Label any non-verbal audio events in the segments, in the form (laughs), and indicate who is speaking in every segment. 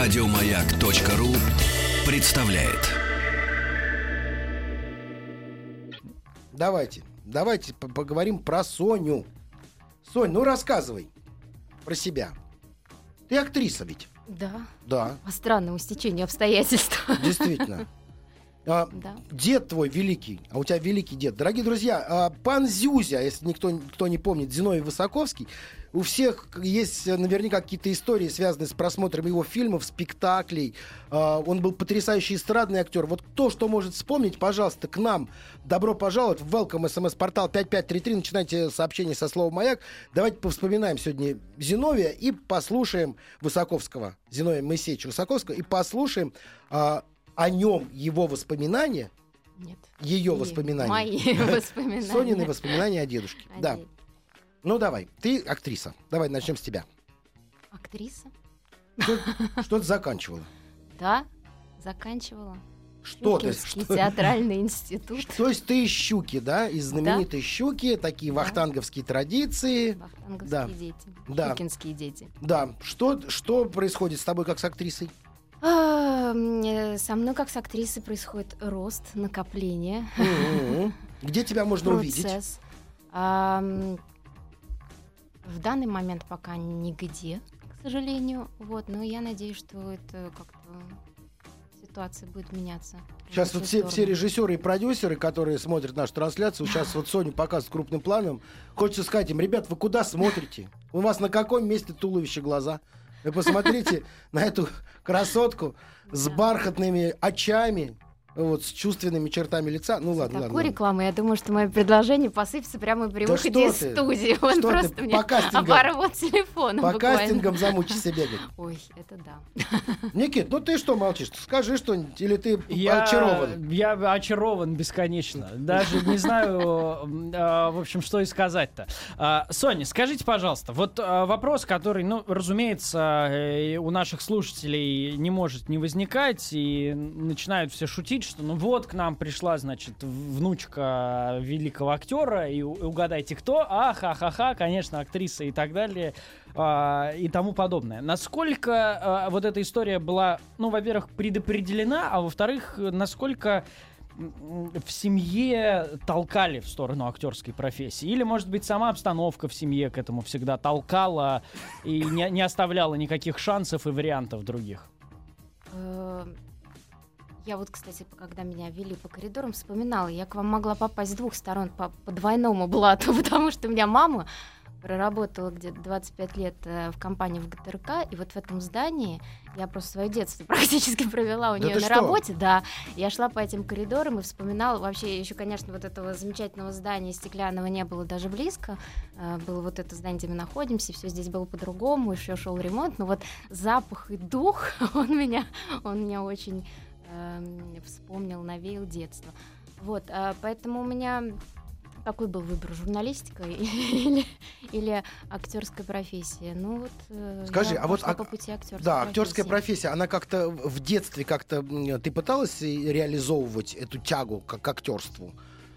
Speaker 1: Радиомаяк.ру представляет.
Speaker 2: Давайте, давайте по- поговорим про Соню. Сонь, ну рассказывай про себя. Ты актриса ведь?
Speaker 3: Да,
Speaker 2: Да,
Speaker 3: по странному стечению обстоятельств.
Speaker 2: действительно. (laughs) А,
Speaker 3: Да.
Speaker 2: Дед твой великий, а у тебя великий дед. Дорогие друзья, а, пан Зюзя, если никто кто не помнит, Зиновий Высоковский, у всех есть э, наверняка какие-то истории, связанные с просмотром его фильмов, спектаклей. А, Он был потрясающий эстрадный актер. Вот кто что может вспомнить, пожалуйста, к нам. Добро пожаловать в Welcome смс-портал 5533. Начинайте сообщение со слова «Маяк». Давайте повспоминаем сегодня Зиновия и послушаем Высоковского, Зиновия Моисеевича Высоковского, и послушаем а, о нем его воспоминания,
Speaker 3: Нет.
Speaker 2: ее воспоминания.
Speaker 3: Мои (laughs) воспоминания.
Speaker 2: Сонины воспоминания о дедушке.
Speaker 3: О
Speaker 2: Да. Ну давай, ты актриса. Давай начнем с тебя.
Speaker 3: Актриса?
Speaker 2: Что, (laughs) что ты заканчивала?
Speaker 3: Да, заканчивала.
Speaker 2: Что ты? Что,
Speaker 3: театральный (laughs) институт.
Speaker 2: то есть ты из щуки, да? Из знаменитой щуки, такие
Speaker 3: Да.
Speaker 2: вахтанговские традиции.
Speaker 3: Вахтанговские
Speaker 2: Да.
Speaker 3: дети.
Speaker 2: Да.
Speaker 3: Щукинские дети.
Speaker 2: Да. Что, что происходит с тобой как с актрисой?
Speaker 3: А, э, Со мной, как с актрисой, происходит рост, накопление,
Speaker 2: Мгм. Где тебя можно увидеть? (laughs)
Speaker 3: процесс. В данный момент пока нигде, к сожалению. Вот, но я надеюсь, что это как-то ситуация будет меняться.
Speaker 2: Сейчас вот все, все режиссеры и продюсеры, которые смотрят нашу трансляцию, сейчас вот Соню показывают крупным планом. Хочется сказать им, ребят, вы куда смотрите? У вас на каком месте туловище глаза? Вы посмотрите на эту красотку с бархатными очами, вот, с чувственными чертами лица. Ну ладно,
Speaker 3: Такую
Speaker 2: ладно. ладно.
Speaker 3: рекламу, я думаю, что мое предложение посыпется прямо при
Speaker 2: Да
Speaker 3: выходе из
Speaker 2: ты?
Speaker 3: студии. Он
Speaker 2: Что ты
Speaker 3: просто
Speaker 2: по
Speaker 3: мне
Speaker 2: кастингам?
Speaker 3: оборвал телефон
Speaker 2: По
Speaker 3: буквально.
Speaker 2: кастингам замучишься бегать. (laughs)
Speaker 3: Ой, это да. (laughs)
Speaker 2: Никит, ну ты что молчишь? Скажи что-нибудь, или ты
Speaker 4: Я,
Speaker 2: очарован?
Speaker 4: я очарован бесконечно. Даже не знаю, а, в общем, что и сказать-то. А, Соня, скажите, пожалуйста, вот а, вопрос, который, ну, разумеется, э, у наших слушателей не может не возникать, и начинают все шутить, что ну вот к нам пришла, значит, внучка великого актера, и угадайте кто, а, ха-ха-ха, конечно, актриса и так далее, а, и тому подобное. Насколько а, вот эта история была, ну, во-первых, предопределена, а во-вторых, насколько в семье толкали в сторону актерской профессии? Или, может быть, сама обстановка в семье к этому всегда толкала и не, не оставляла никаких шансов и вариантов других?
Speaker 3: Я вот, кстати, когда меня вели по коридорам, вспоминала, я к вам могла попасть с двух сторон по, по двойному блату, (laughs) потому что у меня мама проработала где-то 25 лет э, в компании в ГТРК, и вот в этом здании я просто свое детство (laughs) практически провела у
Speaker 2: Да
Speaker 3: нее на
Speaker 2: что?
Speaker 3: работе, да. Я шла по этим коридорам и вспоминала, вообще еще, конечно, вот этого замечательного здания стеклянного не было даже близко, Э, было вот это здание, где мы находимся, все здесь было по-другому, еще шел ремонт, но вот запах и дух, (laughs) он меня, он меня очень эм, вспомнил, навеял детство. Вот, а, поэтому у меня какой был выбор, журналистика (laughs) или, или актерская профессия? Ну вот. э,
Speaker 2: Скажи,
Speaker 3: я
Speaker 2: а вот ак-
Speaker 3: по пути актерской
Speaker 2: Да, актерская профессия, она как-то в детстве как-то ты пыталась и реализовывать эту тягу к, к актерству?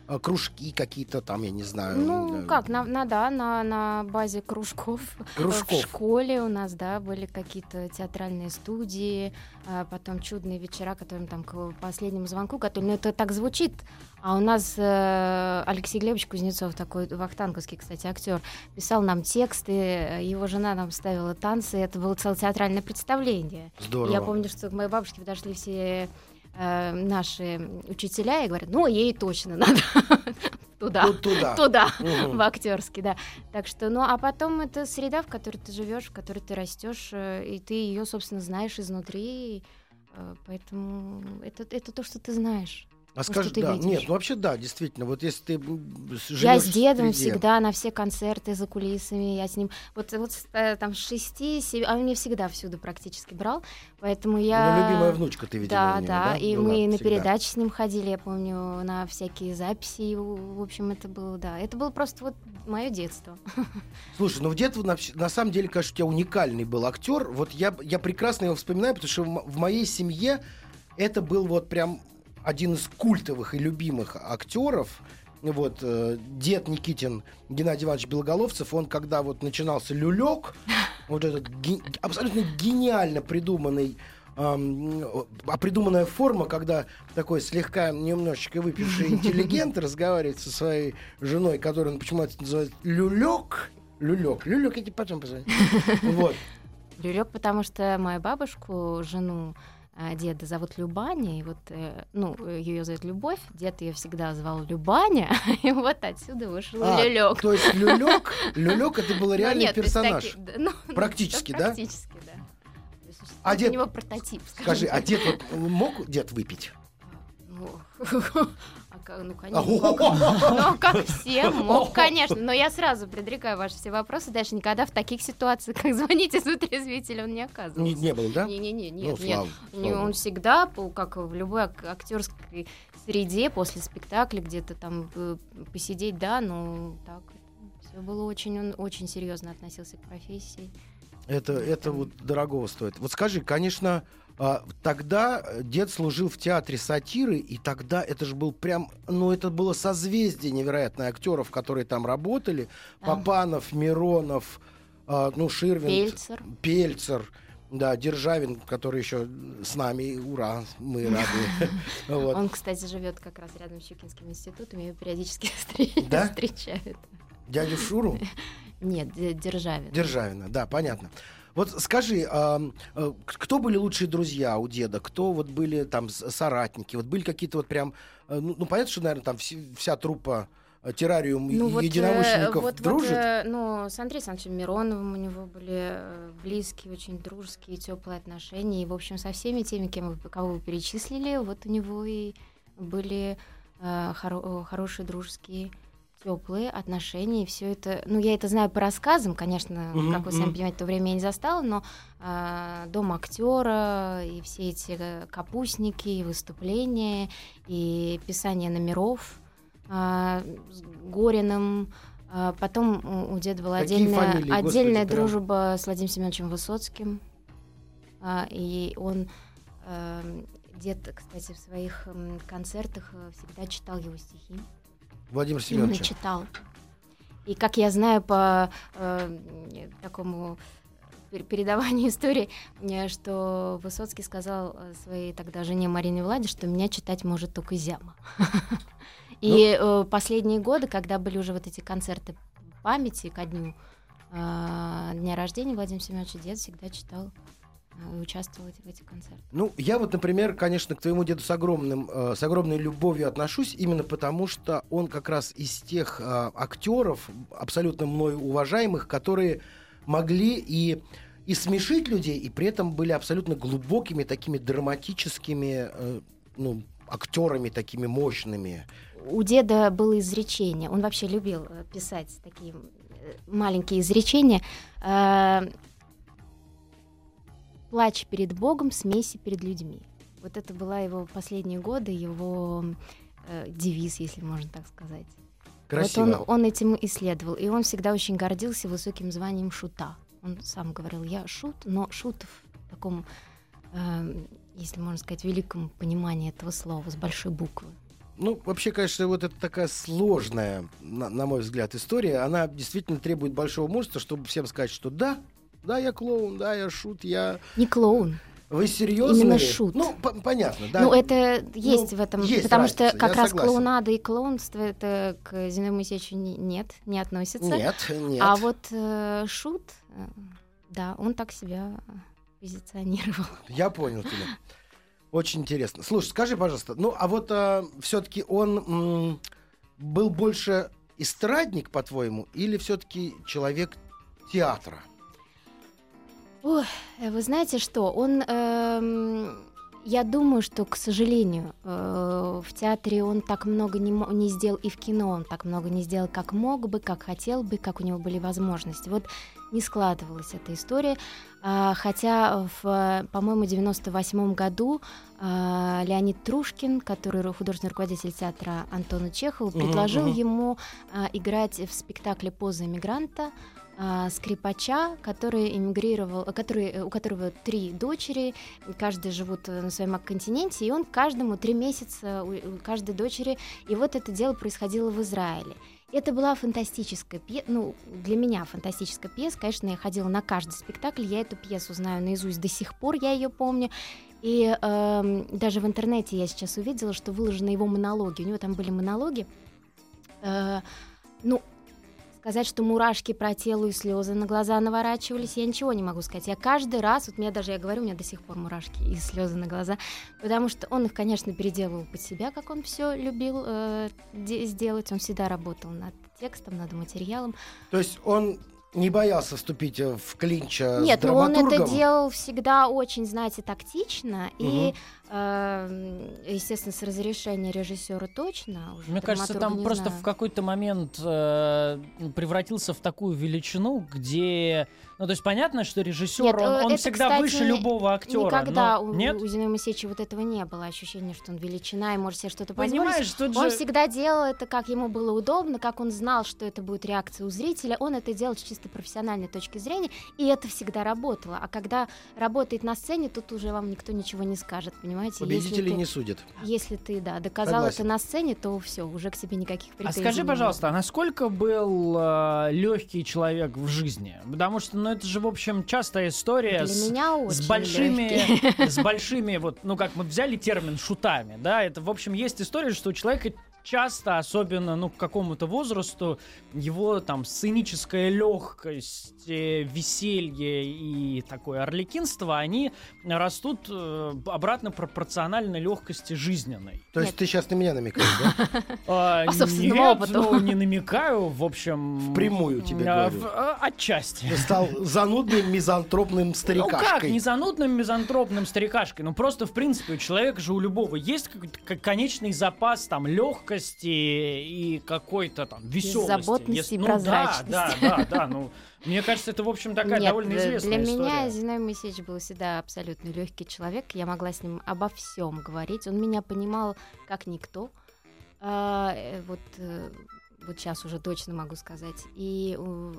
Speaker 2: А, Кружки какие-то там, я не знаю.
Speaker 3: Ну,
Speaker 2: э,
Speaker 3: как, на, на, да, на, на базе кружков.
Speaker 2: Кружков.
Speaker 3: В школе у нас, да, были какие-то театральные студии, а потом чудные вечера, которым там к последнему звонку готовили. Ну, это так звучит. А у нас э, Алексей Глебович Кузнецов, такой вахтанговский, кстати, актер, писал нам тексты, э, его жена нам ставила танцы, это было целое театральное представление.
Speaker 2: Здорово.
Speaker 3: Я помню, что к моей бабушке подошли все э, наши учителя и говорят, ну, ей точно надо (laughs) туда.
Speaker 2: Туда.
Speaker 3: Туда, в актерский, да. Так что, ну, а потом это среда, в которой ты живешь, в которой ты растешь, э, и ты ее, собственно, знаешь изнутри. э, Поэтому это, это то, что ты знаешь.
Speaker 2: А
Speaker 3: что
Speaker 2: скажи,
Speaker 3: ты
Speaker 2: да,
Speaker 3: видишь.
Speaker 2: нет, ну вообще да, действительно, вот если ты с-
Speaker 3: я с дедом
Speaker 2: среде-
Speaker 3: всегда на все концерты за кулисами, я с ним вот, вот э, там с шести, семи, а он меня всегда всюду практически брал, поэтому я...
Speaker 2: Ну, любимая внучка ты, видимо,
Speaker 3: Да,
Speaker 2: него,
Speaker 3: да, и
Speaker 2: была
Speaker 3: мы на
Speaker 2: всегда.
Speaker 3: передачи с ним ходили, я помню, на всякие записи, в общем, это было, да, это было просто вот мое детство. (laughs)
Speaker 2: Слушай, ну в детстве на, на самом деле, конечно, у тебя уникальный был актер. Вот я, я прекрасно его вспоминаю, потому что в, в моей семье это был вот прям один из культовых и любимых актеров. Вот э, дед Никитин Геннадий Иванович Белоголовцев, он когда вот начинался люлек, (laughs) вот этот ге- абсолютно гениально придуманный ам, а придуманная форма, когда такой слегка немножечко выпивший (laughs) интеллигент разговаривает со своей женой, которую он почему-то называет люлек. Люлек. Люлек, я тебе потом позвоню. (laughs) Вот.
Speaker 3: Люлек, потому что мою бабушку, жену деда зовут Любаня, и вот, э, ну, ее зовут Любовь, дед ее всегда звал Любаня, (laughs) и вот отсюда вышел
Speaker 2: А,
Speaker 3: Люлек.
Speaker 2: То есть люлек, люлек это был
Speaker 3: Ну,
Speaker 2: реальный
Speaker 3: нет, то есть
Speaker 2: персонаж.
Speaker 3: таки- да, ну, ну,
Speaker 2: Практически, да?
Speaker 3: Практически, да.
Speaker 2: А дед-
Speaker 3: У него прототип, скажем
Speaker 2: Скажи, а дед вот мог дед выпить?
Speaker 3: Ну, а как- ну, конечно. Ну, как все, мог, конечно. Но я сразу предрекаю ваши все вопросы. Дальше никогда в таких ситуациях, как звоните с вытрезвителя, он не оказывался.
Speaker 2: Не, не было, да?
Speaker 3: Не-не-не,
Speaker 2: Ну,
Speaker 3: нет, нет.
Speaker 2: слава,
Speaker 3: Не,
Speaker 2: слава
Speaker 3: Он всегда, как в любой ак- актерской среде, после спектакля где-то там э, посидеть, да, но так все было очень, он очень серьезно относился к профессии.
Speaker 2: Это, это вот дорогого стоит. Вот скажи, конечно, тогда э, дед служил в театре сатиры, и тогда это же был прям, ну это было созвездие невероятное актеров, которые там работали.
Speaker 3: Да.
Speaker 2: Папанов, Миронов, а, ну Ширвин,
Speaker 3: Пельцер.
Speaker 2: Пельцер, да, Державин, который еще с нами, ура, мы (laughs) рады. Вот.
Speaker 3: Он, кстати, живет как раз рядом с Щукинским институтом, я его периодически (laughs)
Speaker 2: Да?
Speaker 3: встречают.
Speaker 2: Дядю Шуру? (laughs)
Speaker 3: Нет, Д- Державин.
Speaker 2: Державина, да, понятно. Вот скажи, а, кто были лучшие друзья у деда? Кто вот были там соратники? Вот были какие-то вот прям... э, Ну, ну, понятно, что, наверное, там все- вся труппа э, террариум
Speaker 3: Ну, вот,
Speaker 2: единомышленников
Speaker 3: вот, вот,
Speaker 2: дружит?
Speaker 3: э, ну, с Андреем Александровичем Мироновым у него были близкие, очень дружеские, теплые отношения. И, в общем, со всеми теми, кем вы, кого вы перечислили, вот у него и были э, хоро- хорошие дружеские теплые отношения, и все это, ну, я это знаю по рассказам, конечно,
Speaker 2: Мгм,
Speaker 3: как вы сами понимаете, то время я не застала, но э, дом актера и все эти э, капустники, и выступления, и писание номеров а, с Гориным. а, Потом у- деда была
Speaker 2: Какие
Speaker 3: отдельная,
Speaker 2: фамилии, господи,
Speaker 3: отдельная
Speaker 2: прям?
Speaker 3: дружба с Владимиром Семеновичем Высоцким. А, И он, эм, дед, кстати, в своих концертах э, всегда читал его стихи.
Speaker 2: Владимир
Speaker 3: Именно
Speaker 2: Семенович.
Speaker 3: читал. И как я знаю по э, такому пер- передаванию (laughs) истории, э, что Высоцкий сказал э, своей тогда жене Марине Владе, что меня читать может только Зяма. (laughs) И э, последние годы, когда были уже вот эти концерты памяти ко дню э, дня рождения Владимира Семеновича, дед всегда читал э, и участвовал в эти- в этих концертах.
Speaker 2: Ну, я вот, например, конечно, к твоему деду с, огромным, э, с огромной любовью отношусь, именно потому что он как раз из тех э, актеров, абсолютно мной уважаемых, которые могли и, и смешить людей, и при этом были абсолютно глубокими, такими драматическими э, ну, актерами, такими мощными.
Speaker 3: у деда было изречение. Он вообще любил э, писать такие э, маленькие изречения. Э, Плачь перед Богом, смейся перед людьми. Вот это была его последние годы, его э, девиз, если можно так сказать.
Speaker 2: Красиво.
Speaker 3: Вот он, он этим исследовал, и он всегда очень гордился высоким званием шута. Он сам говорил, я шут, но шут в таком, э, если можно сказать, великом понимании этого слова, с большой буквы.
Speaker 2: Ну, вообще, конечно, вот это такая сложная, на, на мой взгляд, история. Она действительно требует большого мужества, чтобы всем сказать, что да, да, я клоун, да, я шут, я...
Speaker 3: Не клоун,
Speaker 2: Вы серьезно?
Speaker 3: Именно
Speaker 2: ли?
Speaker 3: шут.
Speaker 2: Ну, по- понятно, да.
Speaker 3: Ну, это есть в этом,
Speaker 2: есть
Speaker 3: потому
Speaker 2: разница,
Speaker 3: что как раз
Speaker 2: согласен.
Speaker 3: клоунада и клоунство это к Зиновию Моисеевичу не- нет, не относится.
Speaker 2: Нет, нет.
Speaker 3: А вот э, шут, э, да, он так себя э, позиционировал.
Speaker 2: Я понял тебя. Очень интересно. Слушай, скажи, пожалуйста, ну, а вот все-таки он м, был больше эстрадник, по-твоему, или все-таки человек театра?
Speaker 3: Ой, э, вы знаете что, он, эм, я думаю, что, к сожалению, э, в театре он так много не, не сделал, и в кино он так много не сделал, как мог бы, как хотел бы, как у него были возможности. Вот не складывалась эта история. А, хотя, в, э, по-моему, 98 году а, Леонид Трушкин, который художественный руководитель театра Антона Чехова, предложил
Speaker 2: мгм.
Speaker 3: ему а, играть в спектакле «Поза иммигранта» а, скрипача, который эмигрировал, э, который, э, у которого три дочери, каждый живут э, на своем континенте, и он каждому три месяца у каждой дочери, и вот это дело происходило в Израиле. Это была фантастическая пьеса, ну, для меня фантастическая пьеса. Конечно, я ходила на каждый спектакль, я эту пьесу знаю наизусть до сих пор, я ее помню. И э, даже в интернете я сейчас увидела, что выложены его монологи. У него там были монологи. Э, ну, сказать, что мурашки про тело и слезы на глаза наворачивались, я ничего не могу сказать. Я каждый раз, вот мне даже, я говорю, у меня до сих пор мурашки и слезы на глаза, потому что он их, конечно, переделывал под себя, как он все любил э, сделать. Он всегда работал над текстом, над материалом.
Speaker 2: То есть он не боялся вступить э, в клинч э,
Speaker 3: Нет,
Speaker 2: с драматургом?
Speaker 3: но он это делал всегда очень, знаете, тактично. Угу. И, э, естественно, с разрешения режиссера точно.
Speaker 4: Уже Мне кажется, там просто
Speaker 3: знаю.
Speaker 4: в какой-то момент э, превратился в такую величину, где ну, то есть понятно, что режиссер,
Speaker 3: Нет,
Speaker 4: он, он
Speaker 3: это,
Speaker 4: всегда
Speaker 3: кстати,
Speaker 4: выше любого актера.
Speaker 3: Никогда
Speaker 4: но...
Speaker 3: у,
Speaker 4: Нет?
Speaker 3: у Зиновия Моисеевича вот этого не было. Ощущения, что он величина и может себе что-то позволить.
Speaker 4: Понимаешь, тут
Speaker 3: Он
Speaker 4: же...
Speaker 3: всегда делал это, как ему было удобно, как он знал, что это будет реакция у зрителя. Он это делал с чисто профессиональной точки зрения, и это всегда работало. А когда работает на сцене, тут уже вам никто ничего не скажет, понимаете?
Speaker 2: Победители
Speaker 3: ты,
Speaker 2: не судят.
Speaker 3: Если ты, да, доказал
Speaker 2: Согласен.
Speaker 3: это на сцене, то все, уже к тебе никаких
Speaker 4: А
Speaker 3: претензий
Speaker 4: скажи,
Speaker 3: не
Speaker 4: пожалуйста, а насколько был э, легкий человек в жизни? Потому что, ну, это же, в общем, частая история
Speaker 3: Для
Speaker 4: с,
Speaker 3: меня очень
Speaker 4: с большими,
Speaker 3: лёгкий.
Speaker 4: с большими, вот, ну, как мы взяли термин шутами, да, это, в общем, есть история, что у человека часто, особенно, ну, к какому-то возрасту, его там сценическая легкость, э, веселье и такое орликинство, они растут э, обратно пропорционально легкости жизненной.
Speaker 2: То есть
Speaker 3: Нет.
Speaker 2: ты сейчас на меня намекаешь, да? (laughs)
Speaker 4: А,
Speaker 3: По собственному опыту.
Speaker 4: ну, не намекаю, в общем...
Speaker 2: Впрямую тебе
Speaker 4: а,
Speaker 2: говорю.
Speaker 4: в- а, Отчасти.
Speaker 2: Ты стал занудным мизантропным
Speaker 4: Ну как,
Speaker 2: старикашкой.
Speaker 4: не занудным мизантропным старикашкой, ну просто, в принципе, у человека же у любого есть какой-то конечный запас там легкости и какой-то там веселости.
Speaker 3: Беззаботности и
Speaker 4: ну, да,
Speaker 3: прозрачности.
Speaker 4: Да, да, да, ну, мне кажется, это, в общем, такая
Speaker 3: Нет,
Speaker 4: довольно
Speaker 3: для-
Speaker 4: известная
Speaker 3: для
Speaker 4: история.
Speaker 3: меня Зиновий Моисеевич был всегда абсолютно легкий человек. Я могла с ним обо всем говорить. Он меня понимал как никто. А, э, вот, э, вот сейчас уже точно могу сказать. И у,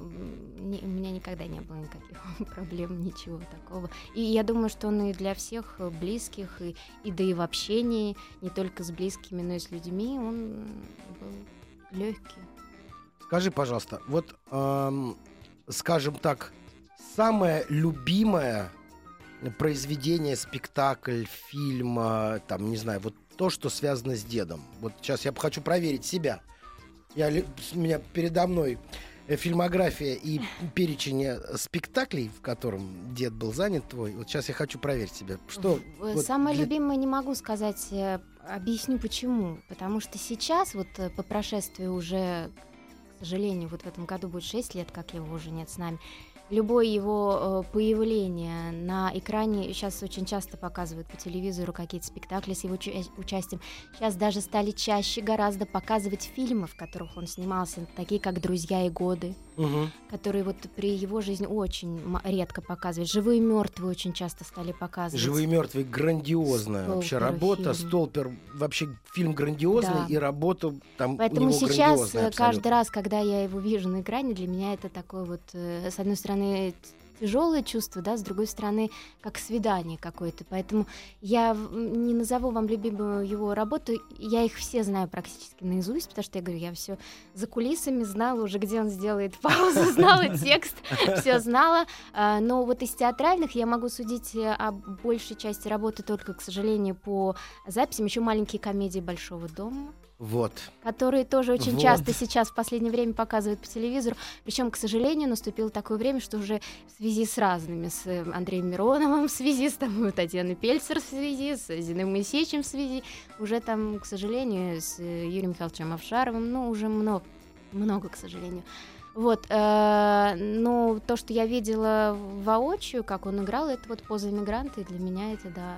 Speaker 3: не- у меня никогда не было никаких (laughs) проблем, ничего такого. И я думаю, что он и для всех близких, и, и да и в общении, не только с близкими, но и с людьми, он был легкий.
Speaker 2: Скажи, пожалуйста, вот, эм, скажем так, самое любимое произведение, спектакль, фильм, э, там, не знаю, вот то, что связано с дедом. Вот сейчас я хочу проверить себя. Я, у меня передо мной э, фильмография и перечень э, спектаклей, в котором дед был занят твой. Вот сейчас я хочу проверить себя. Что вот
Speaker 3: Самое
Speaker 2: для-
Speaker 3: любимое не могу сказать, э, объясню почему. Потому что сейчас, вот э, по прошествии уже, к сожалению, вот в этом году будет 6 лет, как его уже нет с нами, любое его э, появление на экране, сейчас очень часто показывают по телевизору какие-то спектакли с его уча- участием. Сейчас даже стали чаще гораздо показывать фильмы, в которых он снимался, такие как «Друзья и годы»,
Speaker 2: Мгм.
Speaker 3: которые вот при его жизни очень редко показывают. «Живые и мертвые» очень часто стали показывать.
Speaker 2: Живые и мертвые грандиозная вообще
Speaker 3: Столпер
Speaker 2: работа.
Speaker 3: фильм.
Speaker 2: Столпер вообще фильм грандиозный
Speaker 3: Да.
Speaker 2: и работа там
Speaker 3: Поэтому
Speaker 2: у него
Speaker 3: сейчас э, каждый раз, когда я его вижу на экране, для меня это такое вот, э, с одной стороны, тяжелое чувство, да, с другой стороны, как свидание какое-то. Поэтому я не назову вам любимую его работу, я их все знаю практически наизусть, потому что я говорю, я все за кулисами знала уже, где он сделает (laughs) паузу, знала текст, (laughs) все знала. А, Но вот из театральных я могу судить э, о большей части работы только, к сожалению, по записям. Еще маленькие комедии Большого дома
Speaker 2: Вот.
Speaker 3: которые тоже очень
Speaker 2: Вот.
Speaker 3: часто сейчас в последнее время показывают по телевизору. Причем, к сожалению, наступило такое время, что уже в связи с разными, с э, Андреем Мироновым в связи, с там, (laughs) Татьяной Пельцер в связи, с Зиной Моисеевичем в связи, уже там, к сожалению, с э, Юрием Михайловичем Авшаровым, ну, уже много, много, к сожалению. Вот, э, но то, что я видела воочию, как он играл, это вот поза иммигранта, и для меня это, да,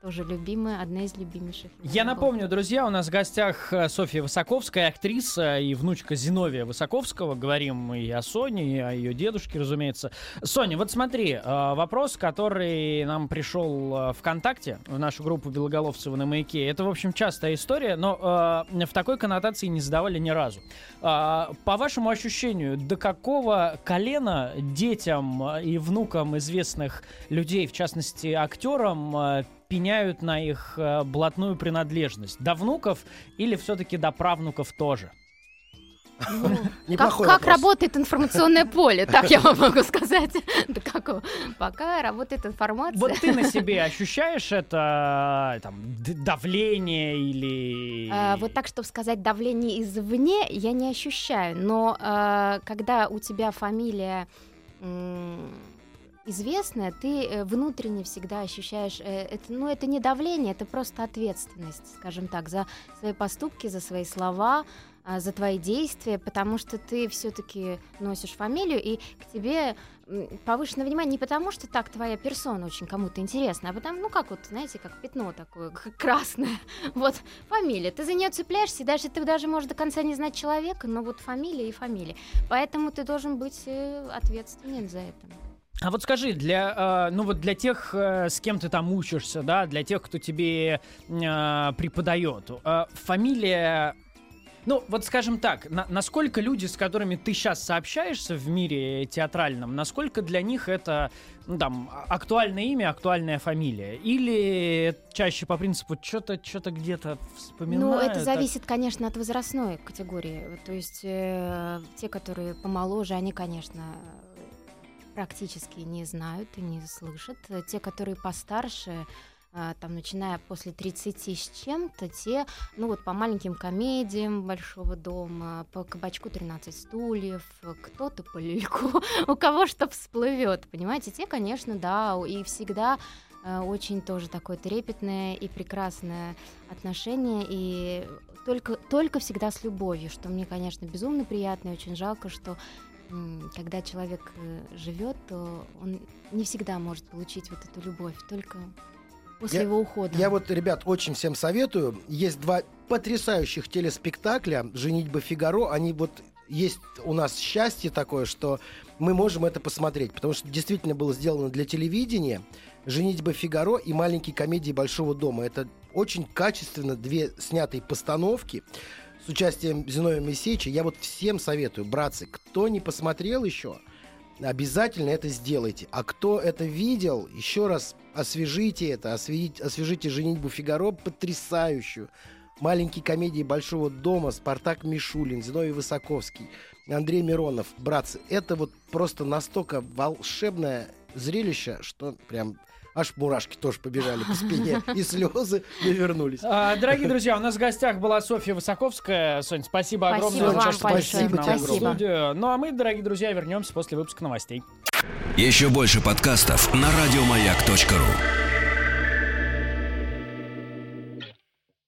Speaker 3: тоже любимая, одна из любимейших.
Speaker 4: Я напомню, друзья, у нас в гостях э, Софья Высоковская, актриса и внучка Зиновия Высоковского. Говорим и о Соне, и о ее дедушке, разумеется. Соня, вот смотри, э, вопрос, который нам пришел э, ВКонтакте, в нашу группу Белоголовцева на маяке. Это, в общем, частая история, но в такой коннотации не задавали ни разу. По вашему ощущению, до какого колена детям и внукам известных людей, в частности актерам, пеняют на их э, блатную принадлежность? До внуков или все-таки до правнуков тоже?
Speaker 3: Ну, как как работает информационное поле, так я вам могу сказать. (laughs) Да как? Пока работает информация.
Speaker 4: Вот ты на себе ощущаешь это там д- давление или...
Speaker 3: А, Вот так, чтобы сказать давление извне, я не ощущаю. Но а, когда у тебя фамилия м, известная, ты э, внутренне всегда ощущаешь, э, это, ну это не давление, это просто ответственность, скажем так, за свои поступки, за свои слова, а, за твои действия, потому что ты все-таки носишь фамилию, и к тебе повышенное внимание не потому, что так твоя персона очень кому-то интересна, а потому, ну как вот, знаете, как пятно такое красное. (laughs) Вот фамилия, ты за нее цепляешься, и даже ты даже можешь до конца не знать человека, но вот фамилия и фамилия. Поэтому ты должен быть э, ответственен за это.
Speaker 4: А вот скажи, для, э, ну вот для тех, э, с кем ты там учишься, да, для тех, кто тебе э, преподает, фамилия, ну вот скажем так, на- насколько люди, с которыми ты сейчас сообщаешься в мире театральном, насколько для них это, ну там, а- актуальное имя, актуальная фамилия, или чаще по принципу что-то, что-то где-то вспоминаю.
Speaker 3: Ну, это
Speaker 4: так?
Speaker 3: зависит, конечно, от возрастной категории. То есть э, те, которые помоложе, они, конечно, практически не знают и не слышат. Те, которые постарше, э, там, начиная после 30 с чем-то, те, ну вот по маленьким комедиям Большого дома, по кабачку 13 стульев, кто-то по лильку, (laughs) у кого что всплывет, понимаете? Те, конечно, да, и всегда э, очень тоже такое трепетное и прекрасное отношение, и только, только всегда с любовью, что мне, конечно, безумно приятно и очень жалко, что когда человек э, живет, то он не всегда может получить вот эту любовь, только после
Speaker 2: Я-
Speaker 3: его ухода.
Speaker 2: Я вот, ребят, очень всем советую. Есть два потрясающих телеспектакля «Женитьба Фигаро». Они вот есть у нас счастье такое, что мы можем это посмотреть, потому что действительно было сделано для телевидения «Женитьба Фигаро» и «Маленькие комедии Большого дома». Это очень качественно две снятые постановки с участием Зиновия Моисеевича. Я вот всем советую, братцы, кто не посмотрел еще, обязательно это сделайте. А кто это видел, еще раз освежите это, освежите, освежите «Женитьбу Фигаро» потрясающую. Маленькие комедии Большого дома, Спартак Мишулин, Зиновий Высоковский, Андрей Миронов. Братцы, это вот просто настолько волшебное зрелище, что прям аж мурашки тоже побежали по спине, (laughs) и слезы навернулись.
Speaker 4: А, Дорогие друзья, у нас в гостях была Софья Высоковская. Сонь, спасибо огромное за то, что пришли
Speaker 2: большое.
Speaker 4: к нам в
Speaker 2: Спасибо.
Speaker 4: студию. Ну а мы, дорогие друзья, вернемся после выпуска новостей.
Speaker 1: Еще больше подкастов на радиомаяк.ру.